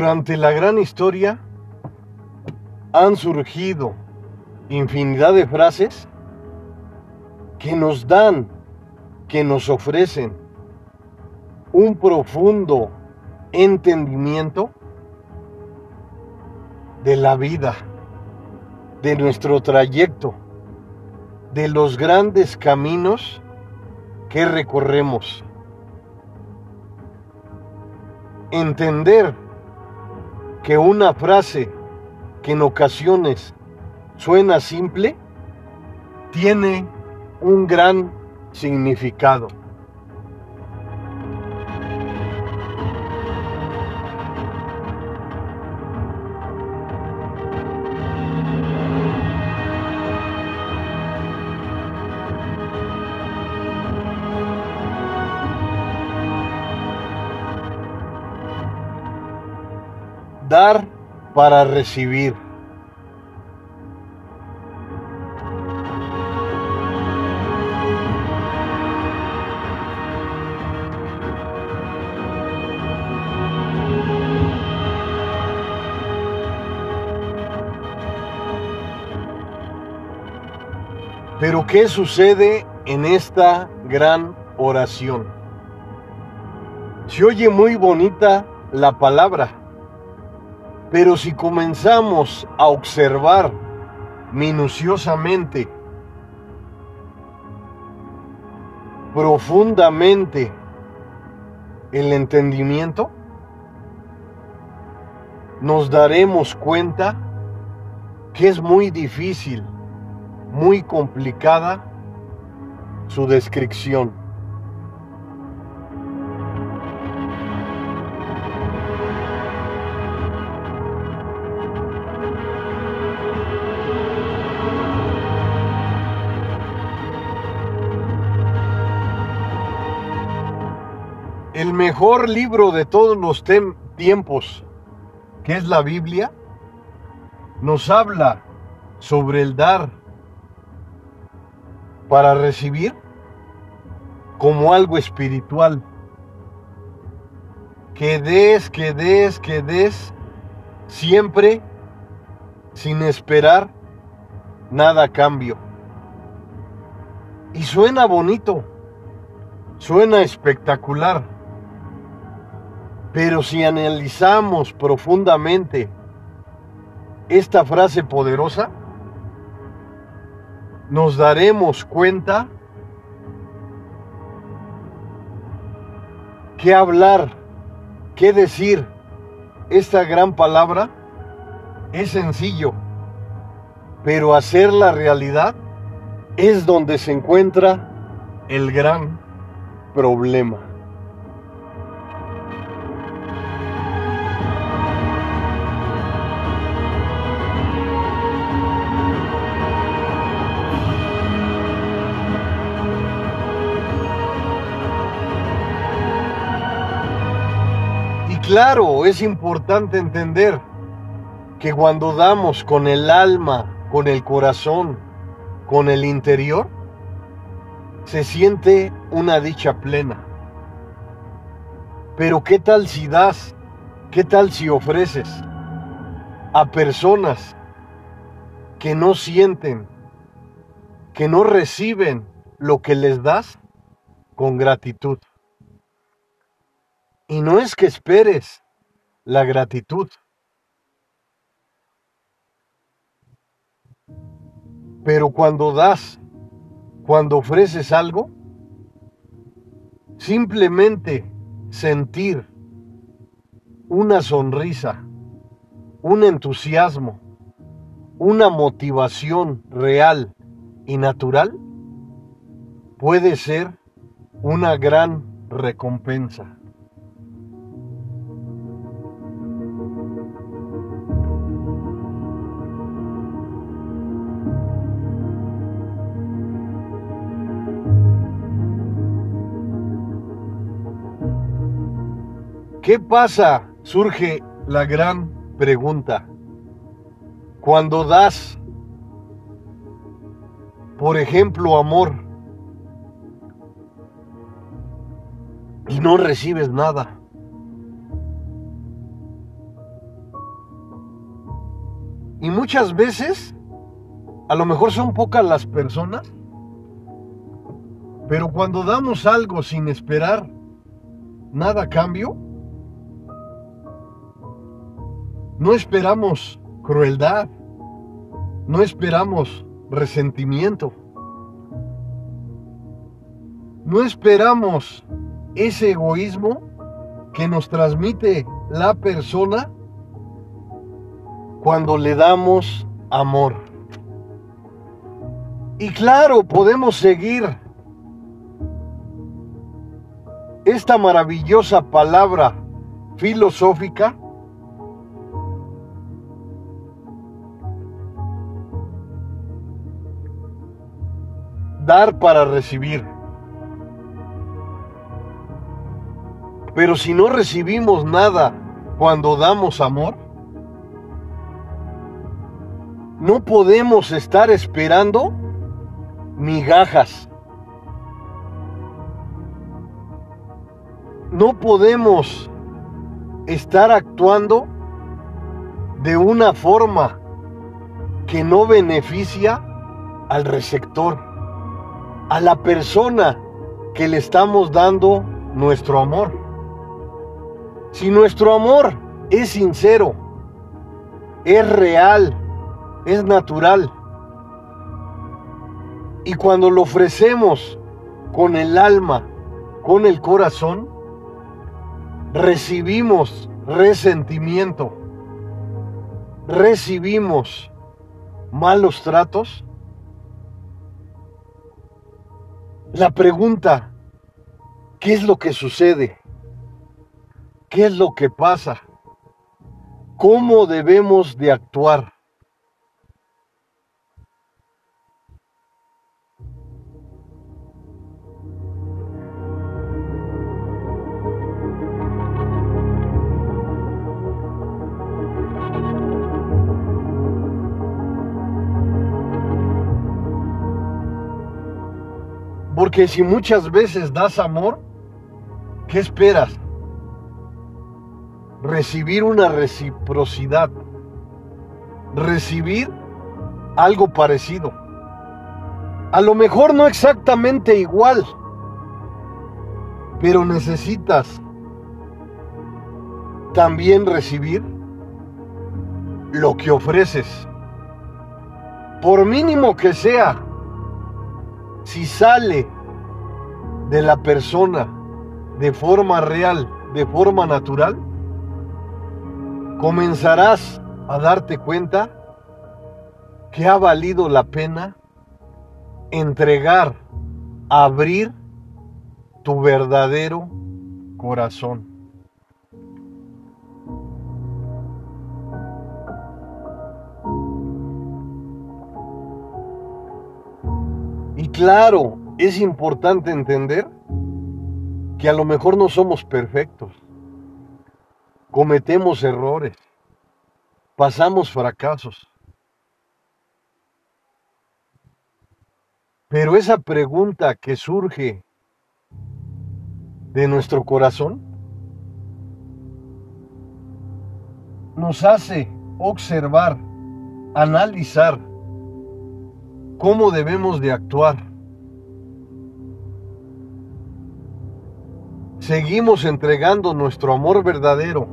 Durante la gran historia han surgido infinidad de frases que nos dan, que nos ofrecen un profundo entendimiento de la vida, de nuestro trayecto, de los grandes caminos que recorremos. Entender que una frase que en ocasiones suena simple, tiene un gran significado. Dar para recibir. Pero ¿qué sucede en esta gran oración? Se oye muy bonita la palabra, pero si comenzamos a observar minuciosamente, profundamente el entendimiento, nos daremos cuenta que es muy difícil muy complicada su descripción. Mejor libro de todos los tiempos, que es la Biblia, nos habla sobre el dar para recibir como algo espiritual. Que des, que des, que des, siempre sin esperar nada a cambio. Y suena bonito, suena espectacular. Pero si analizamos profundamente esta frase poderosa, nos daremos cuenta que hablar, qué decir esta gran palabra es sencillo, pero hacerla realidad es donde se encuentra el gran problema. Claro, es importante entender que cuando damos con el alma, con el corazón, con el interior, se siente una dicha plena. Pero ¿qué tal si das? ¿Qué tal si ofreces a personas que no sienten, que no reciben lo que les das con gratitud? Y no es que esperes la gratitud. Pero cuando das, cuando ofreces algo, simplemente sentir una sonrisa, un entusiasmo, una motivación real y natural puede ser una gran recompensa. ¿Qué pasa? Surge la gran pregunta. Cuando das, por ejemplo, amor, y no recibes nada. Y muchas veces, a lo mejor son pocas las personas, pero cuando damos algo sin esperar nada a cambio, no esperamos crueldad, no esperamos resentimiento, no esperamos ese egoísmo que nos transmite la persona cuando le damos amor. Y claro, podemos seguir esta maravillosa palabra filosófica dar para recibir. Pero si no recibimos nada cuando damos amor, no podemos estar esperando migajas. No podemos estar actuando de una forma que no beneficia al receptor, a la persona que le estamos dando nuestro amor. Si nuestro amor es sincero, es real, es natural, y cuando lo ofrecemos con el alma, con el corazón, recibimos resentimiento, recibimos malos tratos. La pregunta, ¿qué es lo que sucede? ¿Qué es lo que pasa? ¿Cómo debemos de actuar? Porque si muchas veces das amor, ¿qué esperas? recibir una reciprocidad, recibir algo parecido. A lo mejor no exactamente igual, pero necesitas también recibir lo que ofreces. Por mínimo que sea, si sale de la persona de forma real, de forma natural, comenzarás a darte cuenta que ha valido la pena entregar, abrir tu verdadero corazón. Claro, es importante entender que a lo mejor no somos perfectos cometemos errores, pasamos fracasos. Pero esa pregunta que surge de nuestro corazón nos hace observar, analizar cómo debemos de actuar. Seguimos entregando nuestro amor verdadero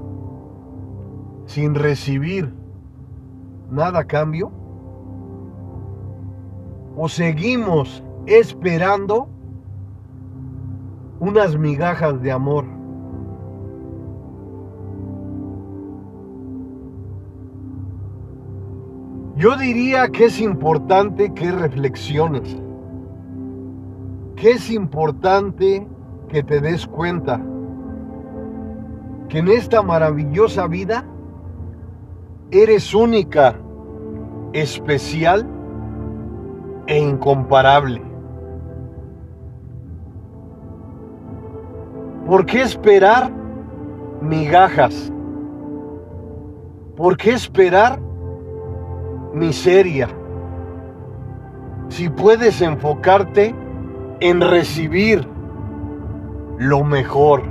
sin recibir nada a cambio? ¿O seguimos esperando unas migajas de amor? Yo diría que es importante que reflexiones, que es importante que te des cuenta que en esta maravillosa vida Eres única, especial e incomparable. ¿Por qué esperar migajas? ¿Por qué esperar miseria? Si puedes enfocarte en recibir lo mejor.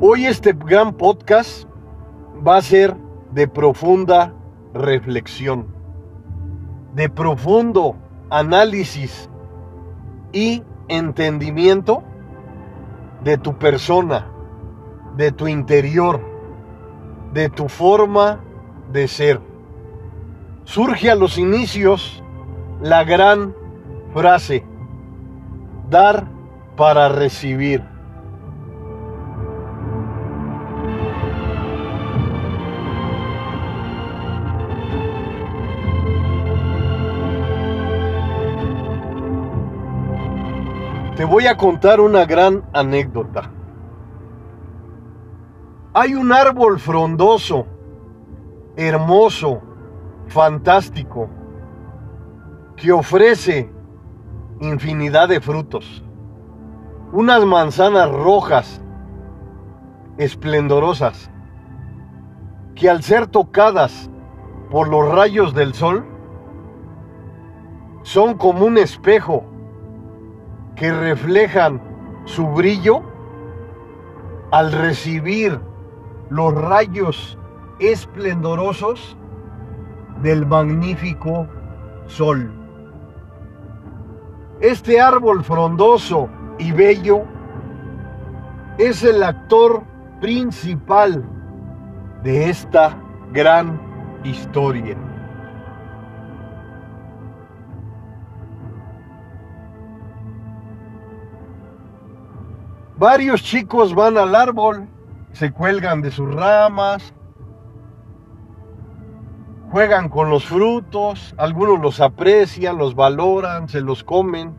Hoy este gran podcast va a ser de profunda reflexión, de profundo análisis y entendimiento de tu persona, de tu interior, de tu forma de ser. Surge a los inicios la gran frase, dar para recibir. Te voy a contar una gran anécdota. Hay un árbol frondoso, hermoso, fantástico, que ofrece infinidad de frutos. Unas manzanas rojas, esplendorosas, que al ser tocadas por los rayos del sol, son como un espejo que reflejan su brillo al recibir los rayos esplendorosos del magnífico sol. Este árbol frondoso y bello es el actor principal de esta gran historia. Varios chicos van al árbol, se cuelgan de sus ramas, juegan con los frutos, algunos los aprecian, los valoran, se los comen.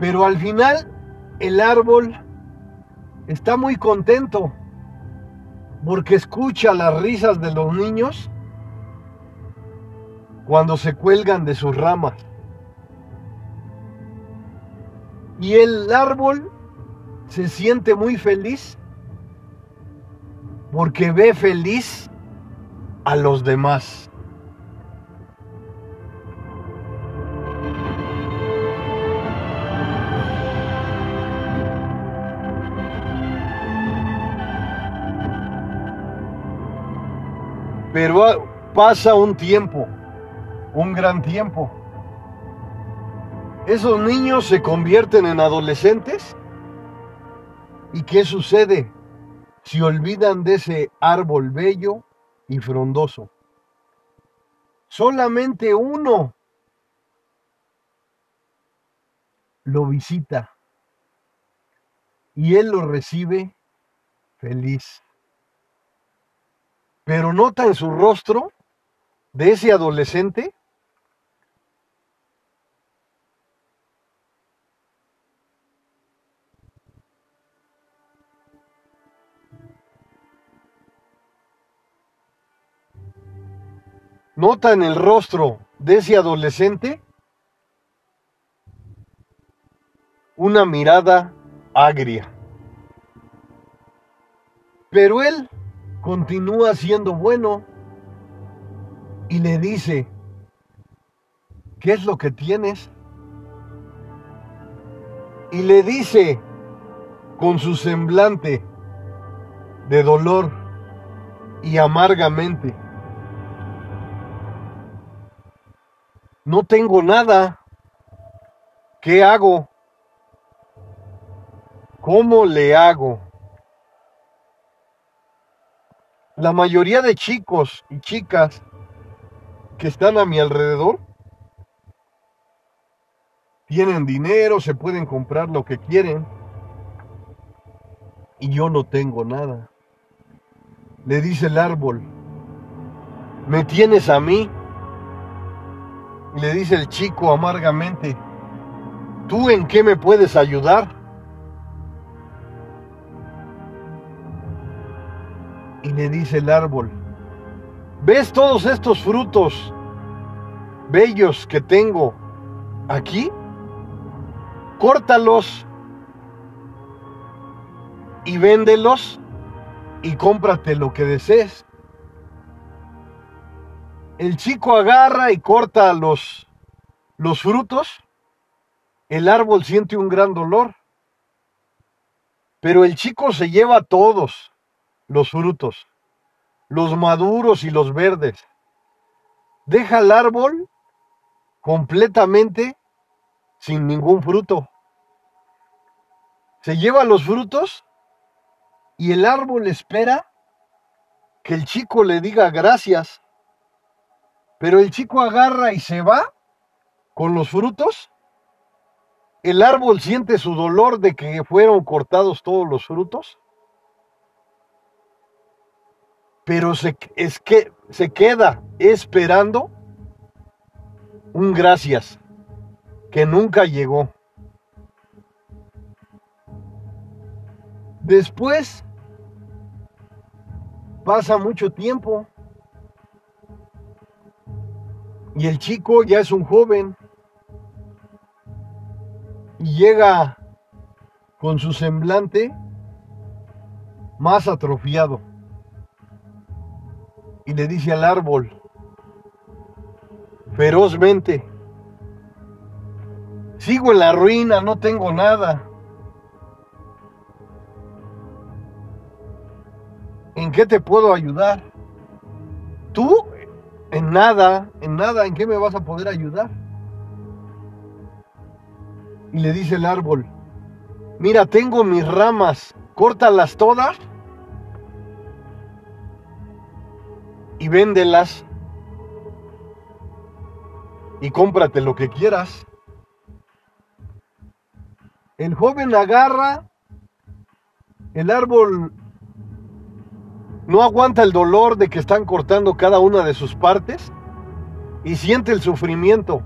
Pero al final el árbol está muy contento porque escucha las risas de los niños cuando se cuelgan de sus ramas. Y el árbol se siente muy feliz porque ve feliz a los demás. Pero pasa un tiempo, un gran tiempo. Esos niños se convierten en adolescentes. ¿Y qué sucede? Si olvidan de ese árbol bello y frondoso. Solamente uno lo visita y él lo recibe feliz. Pero nota en su rostro de ese adolescente nota en el rostro de ese adolescente una mirada agria. Pero él continúa siendo bueno y le dice, ¿qué es lo que tienes? Y le dice con su semblante de dolor y amargamente, No tengo nada. ¿Qué hago? ¿Cómo le hago? La mayoría de chicos y chicas que están a mi alrededor tienen dinero, se pueden comprar lo que quieren y yo no tengo nada. Le dice el árbol, ¿me tienes a mí? Y le dice el chico amargamente, ¿tú en qué me puedes ayudar? Y le dice el árbol, ¿ves todos estos frutos bellos que tengo aquí? Córtalos y véndelos y cómprate lo que desees el chico agarra y corta los, los frutos, el árbol siente un gran dolor. Pero el chico se lleva todos los frutos, los maduros y los verdes. Deja el árbol completamente sin ningún fruto. Se lleva los frutos y el árbol espera que el chico le diga gracias. Pero el chico agarra y se va con los frutos. El árbol siente su dolor de que fueron cortados todos los frutos. Pero se, es que, se queda esperando un gracias que nunca llegó. Después pasa mucho tiempo y el chico ya es un joven y llega con su semblante más atrofiado y le dice al árbol ferozmente, sigo en la ruina, no tengo nada. ¿En qué te puedo ayudar? ¿Tú? En nada, en nada, ¿en qué me vas a poder ayudar? Y le dice el árbol, mira, tengo mis ramas, córtalas todas y véndelas y cómprate lo que quieras. El joven agarra, el árbol no aguanta el dolor de que están cortando cada una de sus partes y siente el sufrimiento,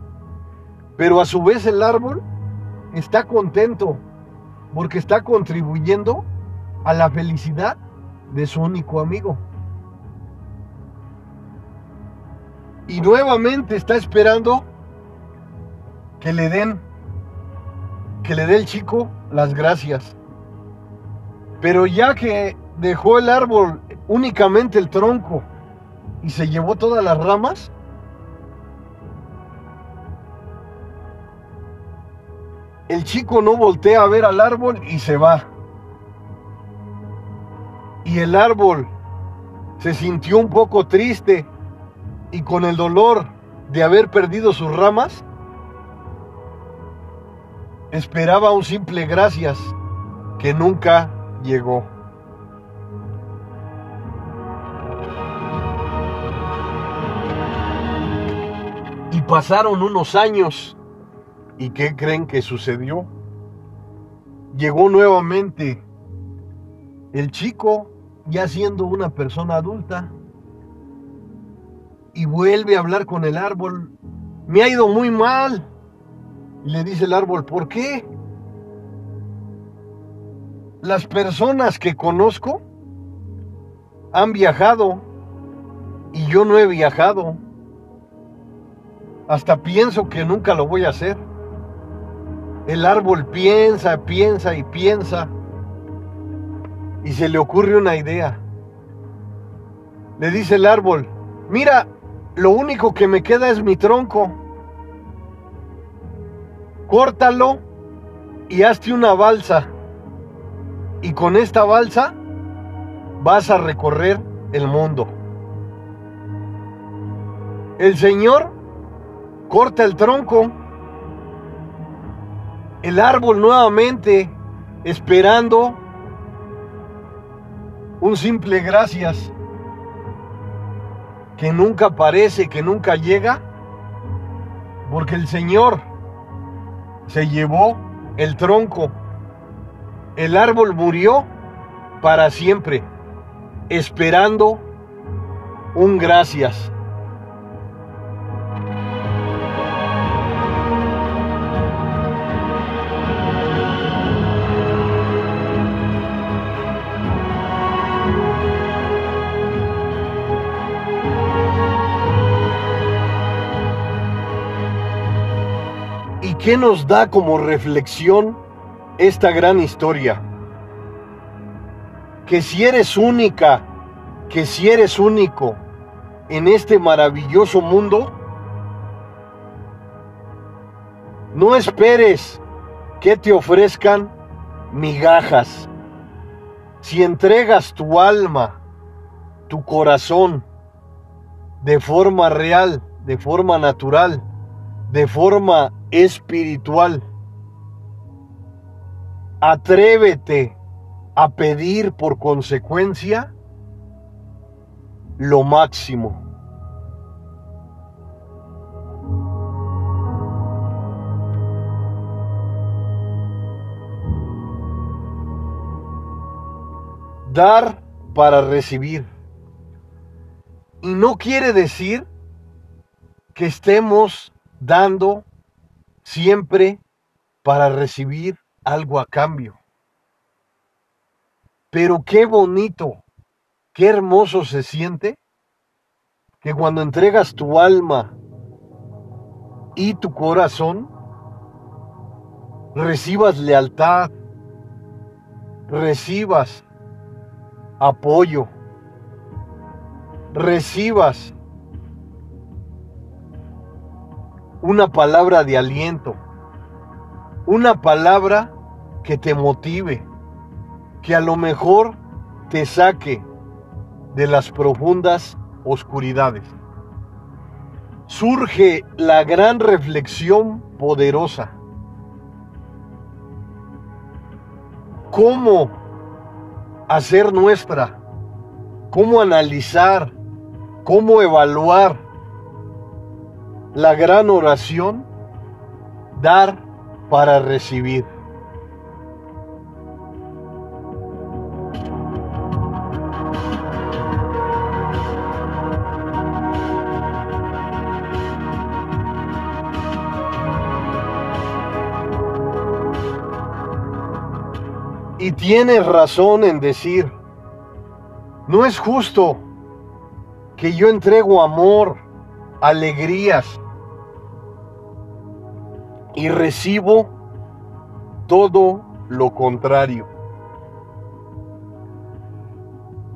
pero a su vez el árbol está contento porque está contribuyendo a la felicidad de su único amigo. Y nuevamente está esperando que le den, que le dé el chico las gracias. Pero ya que dejó el árbol únicamente el tronco y se llevó todas las ramas, el chico no voltea a ver al árbol y se va. Y el árbol se sintió un poco triste y con el dolor de haber perdido sus ramas, esperaba un simple gracias que nunca llegó. Pasaron unos años. ¿Y qué creen que sucedió? Llegó nuevamente el chico, ya siendo una persona adulta, y vuelve a hablar con el árbol. Me ha ido muy mal. Y le dice el árbol, ¿por qué? Las personas que conozco han viajado y yo no he viajado. Hasta pienso que nunca lo voy a hacer. El árbol piensa, piensa y piensa. Y se le ocurre una idea. Le dice el árbol, mira, lo único que me queda es mi tronco. Córtalo y hazte una balsa. Y con esta balsa vas a recorrer el mundo. El Señor corta el tronco. El árbol nuevamente esperando un simple gracias que nunca aparece, que nunca llega, porque el Señor se llevó el tronco, el árbol murió para siempre, esperando un gracias. ¿Qué nos da como reflexión esta gran historia? Que si eres única, que si eres único en este maravilloso mundo, no esperes que te ofrezcan migajas, si entregas tu alma, tu corazón, de forma real, de forma natural, de forma espiritual, atrévete a pedir por consecuencia lo máximo. Dar para recibir. Y no quiere decir que estemos dando siempre para recibir algo a cambio. Pero qué bonito, qué hermoso se siente que cuando entregas tu alma y tu corazón, recibas lealtad, recibas apoyo, recibas una palabra de aliento, una palabra que te motive, que a lo mejor te saque de las profundas oscuridades. Surge la gran reflexión poderosa. ¿Cómo hacer nuestra? ¿Cómo analizar? ¿Cómo evaluar la gran oración? Dar para recibir. Y tienes razón en decir, no es justo que yo entrego amor, alegrías y recibo todo lo contrario.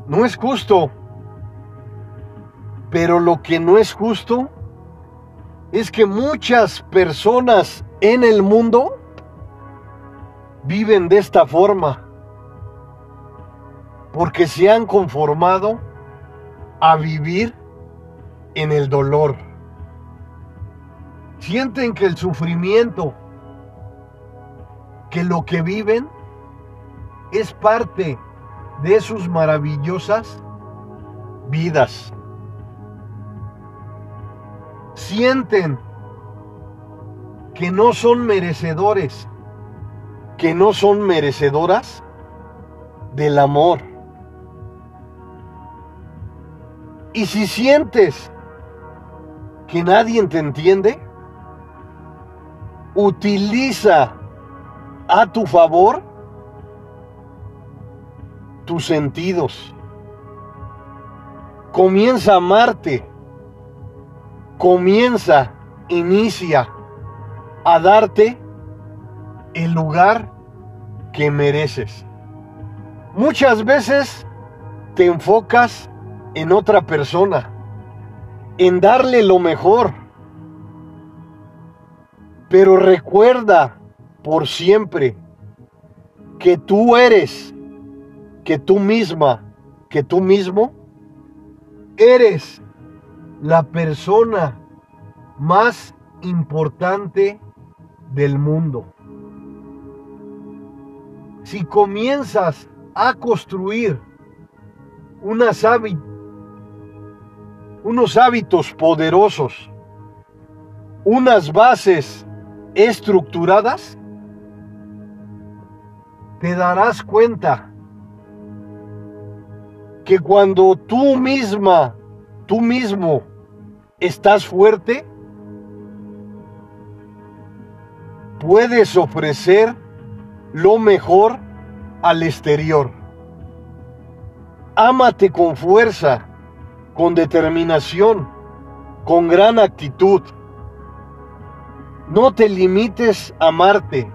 No es justo, pero lo que no es justo es que muchas personas en el mundo viven de esta forma porque se han conformado a vivir en el dolor. Sienten que el sufrimiento, que lo que viven es parte de sus maravillosas vidas. Sienten que no son merecedores que no son merecedoras del amor. Y si sientes que nadie te entiende, utiliza a tu favor tus sentidos. Comienza a amarte. Comienza, inicia a darte el lugar que mereces. Muchas veces te enfocas en otra persona, en darle lo mejor. Pero recuerda por siempre que tú eres, que tú misma, que tú mismo, eres la persona más importante del mundo. Si comienzas a construir unos hábitos poderosos, unas bases estructuradas, te darás cuenta que cuando tú misma, tú mismo estás fuerte, puedes ofrecer lo mejor al exterior. Ámate con fuerza, con determinación, con gran actitud. No te limites a amarte.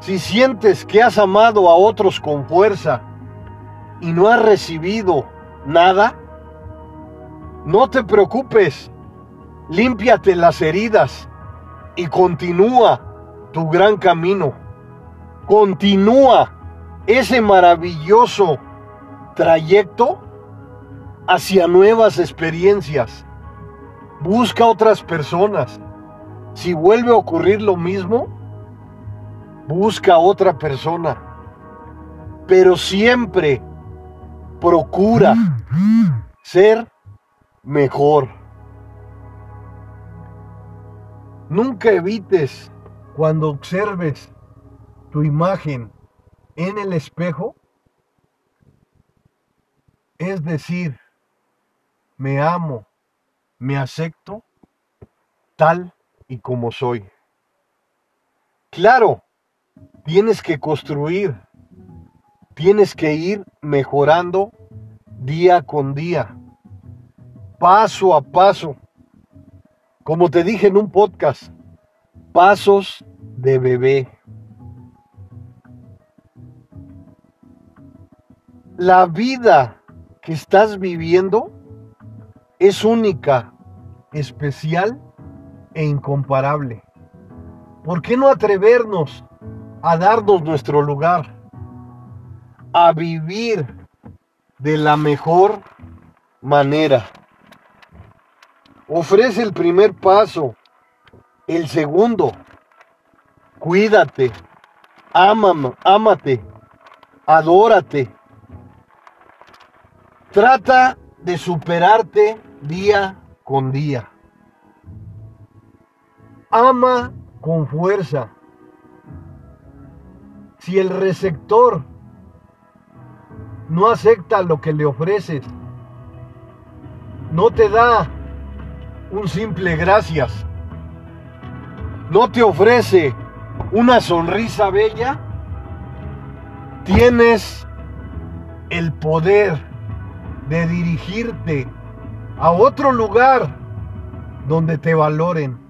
Si sientes que has amado a otros con fuerza y no has recibido nada, no te preocupes. Límpiate las heridas y continúa tu gran camino. Continúa ese maravilloso trayecto hacia nuevas experiencias. Busca otras personas. Si vuelve a ocurrir lo mismo, busca otra persona. Pero siempre procura ser mejor. Nunca evites cuando observes tu imagen en el espejo, es decir, me amo, me acepto tal y como soy. Claro, tienes que construir, tienes que ir mejorando día con día, paso a paso. Como te dije en un podcast, pasos de bebé. La vida que estás viviendo es única, especial e incomparable. ¿Por qué no atrevernos a darnos nuestro lugar? A vivir de la mejor manera. Ofrece el primer paso, el segundo. Cuídate, ámame, ámate, adórate. Trata de superarte día con día. Ama con fuerza. Si el receptor no acepta lo que le ofreces, no te da un simple gracias, no te ofrece una sonrisa bella, tienes el poder de dirigirte a otro lugar donde te valoren,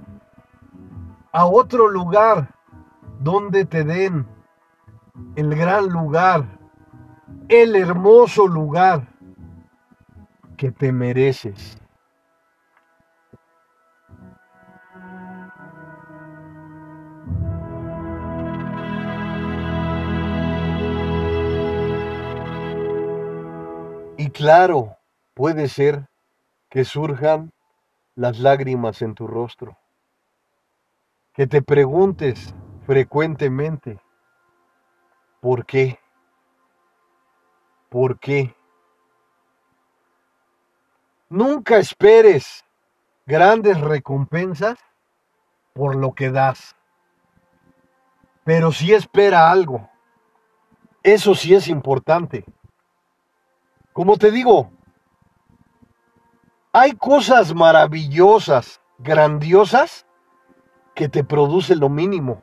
a otro lugar donde te den el gran lugar, el hermoso lugar que te mereces. Y claro, puede ser que surjan las lágrimas en tu rostro, que te preguntes frecuentemente, ¿por qué? ¿Por qué? Nunca esperes grandes recompensas por lo que das, pero sí espera algo. Eso sí es importante. Como te digo, hay cosas maravillosas, grandiosas, que te producen lo mínimo.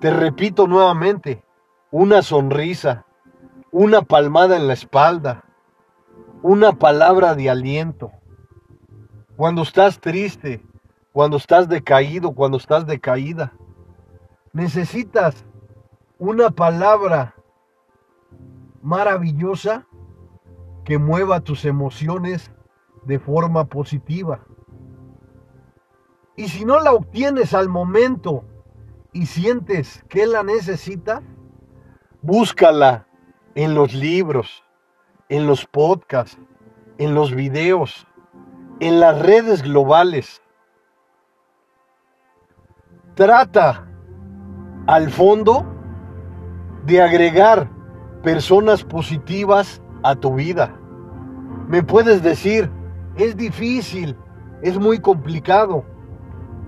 Te repito nuevamente, una sonrisa, una palmada en la espalda, una palabra de aliento. Cuando estás triste, cuando estás decaído, cuando estás decaída, necesitas una palabra maravillosa que mueva tus emociones de forma positiva. Y si no la obtienes al momento y sientes que la necesitas, búscala en los libros, en los podcasts, en los videos, en las redes globales. Trata al fondo de agregar personas positivas a tu vida. Me puedes decir, es difícil, es muy complicado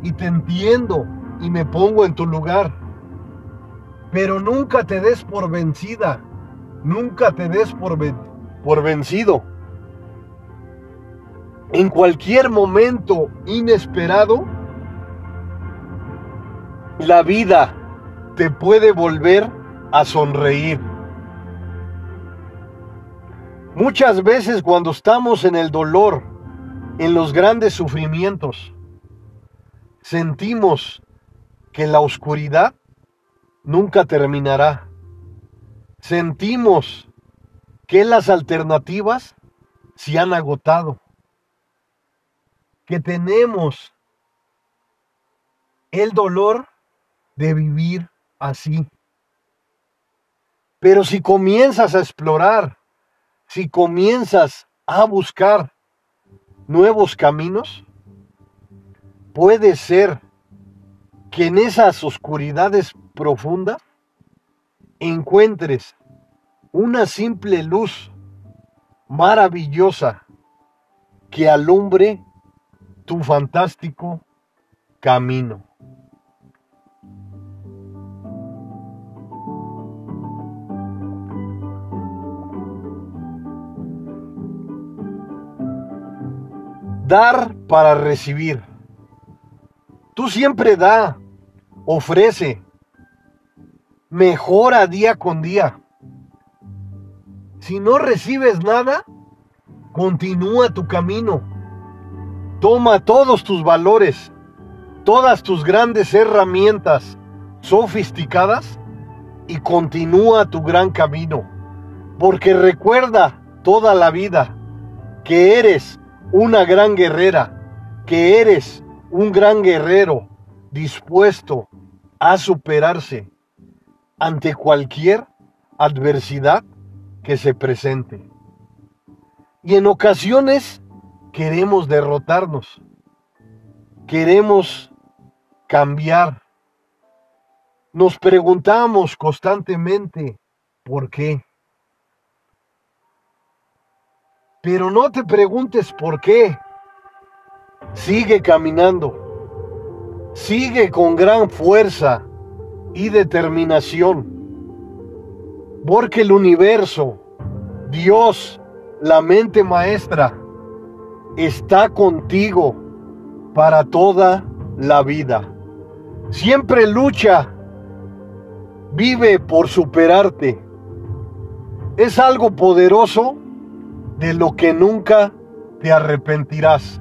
y te entiendo y me pongo en tu lugar. Pero nunca te des por vencida, nunca te des por, por vencido. En cualquier momento inesperado, la vida te puede volver a sonreír. Muchas veces cuando estamos en el dolor, en los grandes sufrimientos, sentimos que la oscuridad nunca terminará. Sentimos que las alternativas se han agotado. Que tenemos el dolor de vivir así. Pero si comienzas a explorar, si comienzas a buscar nuevos caminos, puede ser que en esas oscuridades profundas encuentres una simple luz maravillosa que alumbre tu fantástico camino. Dar para recibir. Tú siempre da, ofrece, mejora día con día. Si no recibes nada, continúa tu camino. Toma todos tus valores, todas tus grandes herramientas sofisticadas y continúa tu gran camino. Porque recuerda toda la vida que eres una gran guerrera, que eres un gran guerrero dispuesto a superarse ante cualquier adversidad que se presente. Y en ocasiones queremos derrotarnos, queremos cambiar. Nos preguntamos constantemente, ¿por qué? Pero no te preguntes por qué. Sigue caminando. Sigue con gran fuerza y determinación porque el universo, Dios, la mente maestra, está contigo para toda la vida. Siempre lucha, vive por superarte. Es algo poderoso de lo que nunca te arrepentirás.